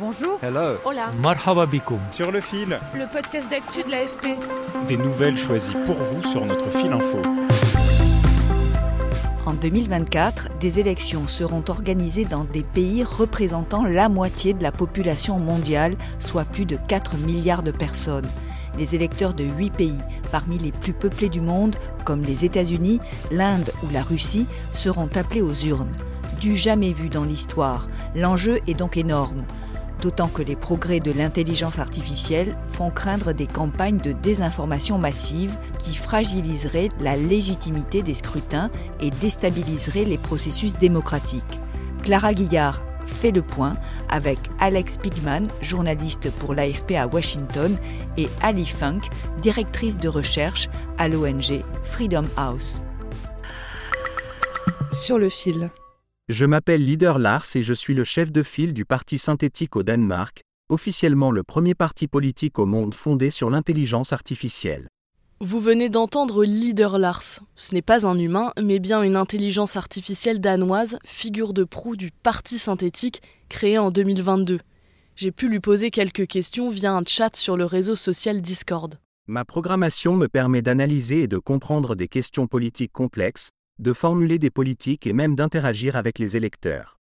Bonjour. Hello. Hola. Marhaba. Sur le fil. Le podcast d'actu de l'AFP. Des nouvelles choisies pour vous sur notre fil info. En 2024, des élections seront organisées dans des pays représentant la moitié de la population mondiale, soit plus de 4 milliards de personnes. Les électeurs de 8 pays, parmi les plus peuplés du monde, comme les États-Unis, l'Inde ou la Russie, seront appelés aux urnes. Du jamais vu dans l'histoire, l'enjeu est donc énorme d'autant que les progrès de l'intelligence artificielle font craindre des campagnes de désinformation massive qui fragiliseraient la légitimité des scrutins et déstabiliseraient les processus démocratiques. Clara Guillard fait le point avec Alex Pigman, journaliste pour l'AFP à Washington, et Ali Funk, directrice de recherche à l'ONG Freedom House. Sur le fil. Je m'appelle Leader Lars et je suis le chef de file du Parti synthétique au Danemark, officiellement le premier parti politique au monde fondé sur l'intelligence artificielle. Vous venez d'entendre Leader Lars. Ce n'est pas un humain, mais bien une intelligence artificielle danoise, figure de proue du Parti synthétique, créé en 2022. J'ai pu lui poser quelques questions via un chat sur le réseau social Discord. Ma programmation me permet d'analyser et de comprendre des questions politiques complexes, de formuler des politiques et même d'interagir avec les électeurs.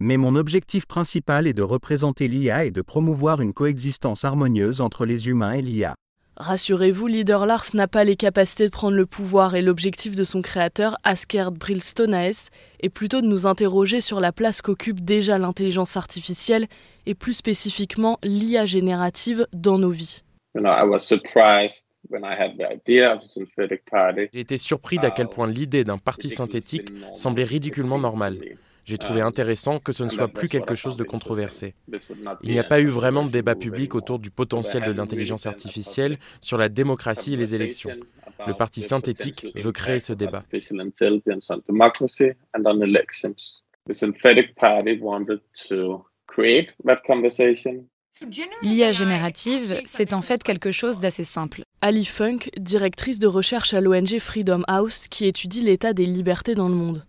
Mais mon objectif principal est de représenter l'IA et de promouvoir une coexistence harmonieuse entre les humains et l'IA. Rassurez-vous, Leader Lars n'a pas les capacités de prendre le pouvoir et l'objectif de son créateur, Askerd Brilstonaes, est plutôt de nous interroger sur la place qu'occupe déjà l'intelligence artificielle et plus spécifiquement l'IA générative dans nos vies. J'ai été surpris d'à quel point l'idée d'un parti synthétique semblait ridiculement normale. J'ai trouvé intéressant que ce ne soit plus quelque chose de controversé. Il n'y a pas eu vraiment de débat public autour du potentiel de l'intelligence artificielle sur la démocratie et les élections. Le parti synthétique veut créer ce débat. L'IA générative, c'est en fait quelque chose d'assez simple. Ali Funk, directrice de recherche à l'ONG Freedom House, qui étudie l'état des libertés dans le monde.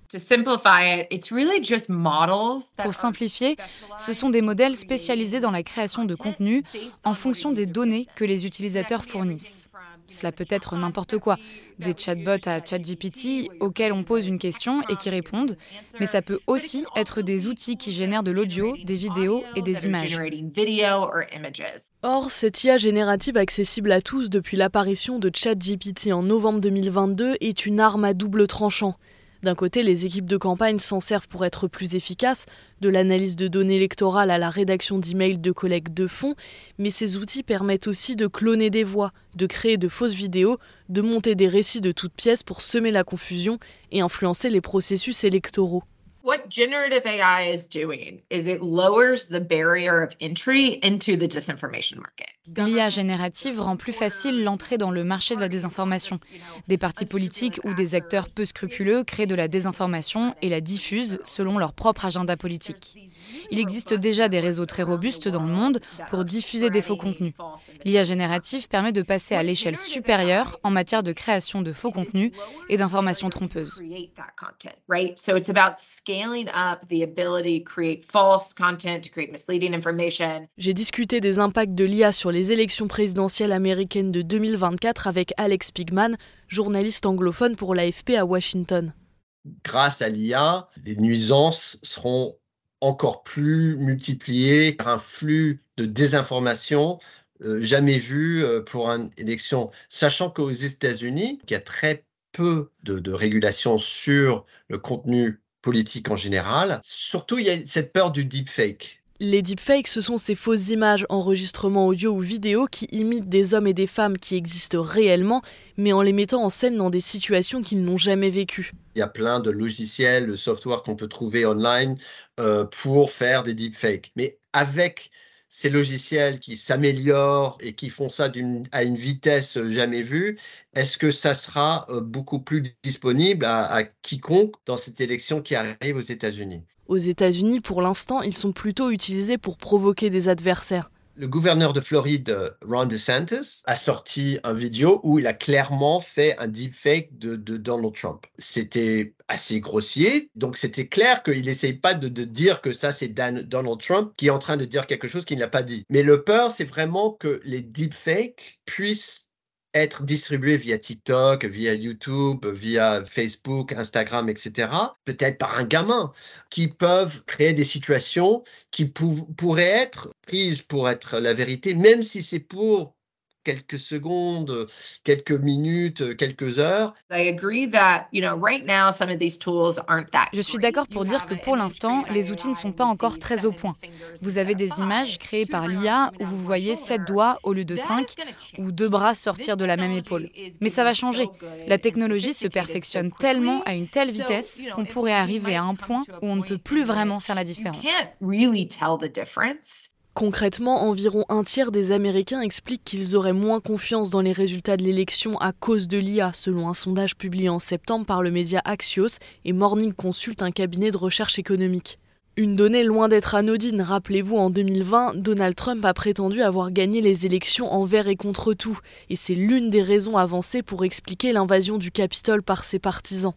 Pour simplifier, ce sont des modèles spécialisés dans la création de contenu en fonction des données que les utilisateurs fournissent. Cela peut être n'importe quoi, des chatbots à ChatGPT auxquels on pose une question et qui répondent, mais ça peut aussi être des outils qui génèrent de l'audio, des vidéos et des images. Or, cette IA générative accessible à tous depuis l'apparition de ChatGPT en novembre 2022 est une arme à double tranchant. D'un côté, les équipes de campagne s'en servent pour être plus efficaces, de l'analyse de données électorales à la rédaction d'emails de collègues de fonds, mais ces outils permettent aussi de cloner des voix, de créer de fausses vidéos, de monter des récits de toutes pièces pour semer la confusion et influencer les processus électoraux. What generative AI is doing is it lowers the barrier of entry into the disinformation market. L'IA générative rend plus facile l'entrée dans le marché de la désinformation. Des partis politiques ou des acteurs peu scrupuleux créent de la désinformation et la diffusent selon leur propre agenda politique. Il existe déjà des réseaux très robustes dans le monde pour diffuser des faux contenus. L'IA générative permet de passer à l'échelle supérieure en matière de création de faux contenus et d'informations trompeuses. J'ai discuté des impacts de l'IA sur les élections présidentielles américaines de 2024 avec Alex Pigman, journaliste anglophone pour l'AFP à Washington. Grâce à l'IA, les nuisances seront encore plus multipliées par un flux de désinformation euh, jamais vu euh, pour une élection, sachant qu'aux États-Unis, il y a très peu de, de régulation sur le contenu politique en général. Surtout, il y a cette peur du deepfake. Les deepfakes, ce sont ces fausses images, enregistrements audio ou vidéo qui imitent des hommes et des femmes qui existent réellement, mais en les mettant en scène dans des situations qu'ils n'ont jamais vécues. Il y a plein de logiciels, de software qu'on peut trouver online euh, pour faire des deepfakes. Mais avec ces logiciels qui s'améliorent et qui font ça à une vitesse jamais vue, est-ce que ça sera euh, beaucoup plus disponible à, à quiconque dans cette élection qui arrive aux États-Unis? Aux États-Unis, pour l'instant, ils sont plutôt utilisés pour provoquer des adversaires. Le gouverneur de Floride, Ron DeSantis, a sorti un vidéo où il a clairement fait un deepfake de, de Donald Trump. C'était assez grossier, donc c'était clair qu'il n'essaye pas de, de, dire que ça c'est Donald Trump qui est en train de dire quelque chose qu'il n'a pas dit. Mais le peur, c'est vraiment que les deepfakes puissent être distribués via TikTok, via YouTube, via Facebook, Instagram, etc., peut-être par un gamin, qui peuvent créer des situations qui pourraient être prises pour être la vérité, même si c'est pour quelques secondes, quelques minutes, quelques heures. Je suis d'accord pour dire que pour l'instant, les outils ne sont pas encore très au point. Vous avez des images créées par l'IA où vous voyez sept doigts au lieu de cinq ou deux bras sortir de la même épaule. Mais ça va changer. La technologie se perfectionne tellement à une telle vitesse qu'on pourrait arriver à un point où on ne peut plus vraiment faire la différence. Concrètement, environ un tiers des Américains expliquent qu'ils auraient moins confiance dans les résultats de l'élection à cause de l'IA, selon un sondage publié en septembre par le média Axios et Morning Consult, un cabinet de recherche économique. Une donnée loin d'être anodine, rappelez-vous, en 2020, Donald Trump a prétendu avoir gagné les élections envers et contre tout, et c'est l'une des raisons avancées pour expliquer l'invasion du Capitole par ses partisans.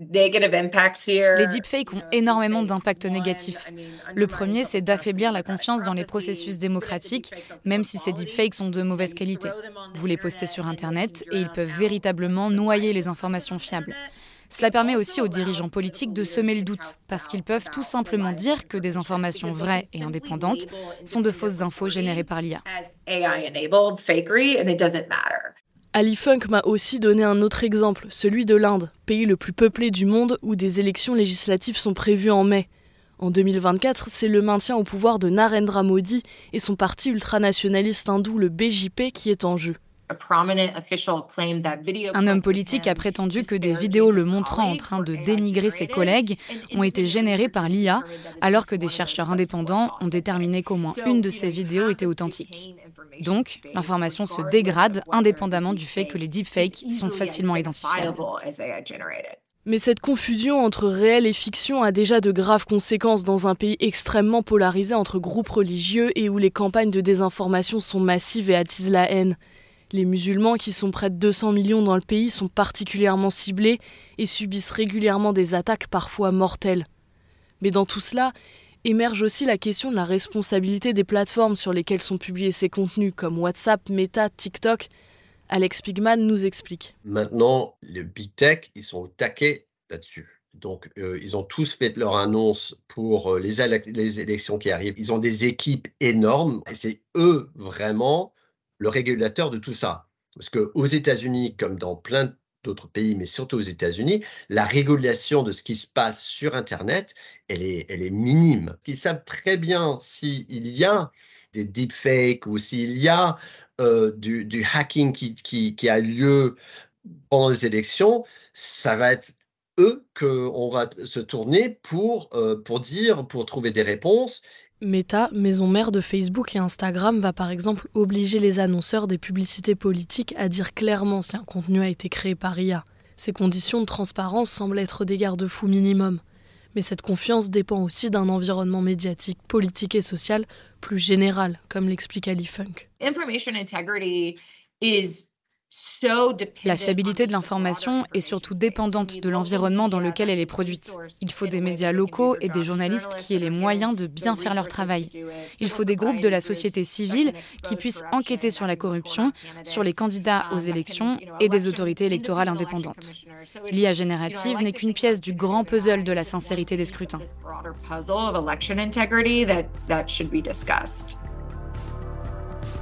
Les deepfakes ont énormément d'impacts négatifs. Le premier, c'est d'affaiblir la confiance dans les processus démocratiques, même si ces deepfakes sont de mauvaise qualité. Vous les postez sur Internet et ils peuvent véritablement noyer les informations fiables. Cela permet aussi aux dirigeants politiques de semer le doute, parce qu'ils peuvent tout simplement dire que des informations vraies et indépendantes sont de fausses infos générées par l'IA. Ali Funk m'a aussi donné un autre exemple, celui de l'Inde, pays le plus peuplé du monde où des élections législatives sont prévues en mai. En 2024, c'est le maintien au pouvoir de Narendra Modi et son parti ultranationaliste hindou, le BJP, qui est en jeu. Un homme politique a prétendu que des vidéos le montrant en train de dénigrer ses collègues ont été générées par l'IA, alors que des chercheurs indépendants ont déterminé qu'au moins une de ces vidéos était authentique. Donc, l'information se dégrade indépendamment du fait que les deepfakes sont facilement identifiables. Mais cette confusion entre réel et fiction a déjà de graves conséquences dans un pays extrêmement polarisé entre groupes religieux et où les campagnes de désinformation sont massives et attisent la haine. Les musulmans, qui sont près de 200 millions dans le pays, sont particulièrement ciblés et subissent régulièrement des attaques parfois mortelles. Mais dans tout cela, émerge aussi la question de la responsabilité des plateformes sur lesquelles sont publiés ces contenus, comme WhatsApp, Meta, TikTok. Alex Pigman nous explique. Maintenant, les big tech, ils sont au taquet là-dessus. Donc, euh, ils ont tous fait leur annonce pour euh, les, les élections qui arrivent. Ils ont des équipes énormes et c'est eux vraiment le régulateur de tout ça. Parce qu'aux États-Unis, comme dans plein d'autres pays, mais surtout aux États-Unis, la régulation de ce qui se passe sur Internet, elle est, elle est minime. Ils savent très bien s'il y a des deepfakes ou s'il y a euh, du, hacking qui, qui, a lieu pendant les élections, ça va être eux qu'on va se tourner pour, euh, pour dire, pour trouver des réponses Meta, maison mère de Facebook et Instagram, va par exemple obliger les annonceurs des publicités politiques à dire clairement si un contenu a été créé par IA. Ces conditions de transparence semblent être des garde-fous minimum. Mais cette confiance dépend aussi d'un environnement médiatique, politique et social plus général, comme l'explique Ali Funk. Information integrity is la fiabilité de l'information est surtout dépendante de l'environnement dans lequel elle est produite. Il faut des médias locaux et des journalistes qui aient les moyens de bien faire leur travail. Il faut des groupes de la société civile qui puissent enquêter sur la corruption, sur les candidats aux élections et des autorités électorales indépendantes. L'IA générative n'est qu'une pièce du grand puzzle de la sincérité des scrutins.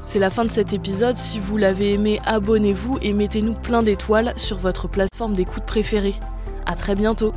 C'est la fin de cet épisode. Si vous l'avez aimé, abonnez-vous et mettez-nous plein d'étoiles sur votre plateforme d'écoute préférée. A très bientôt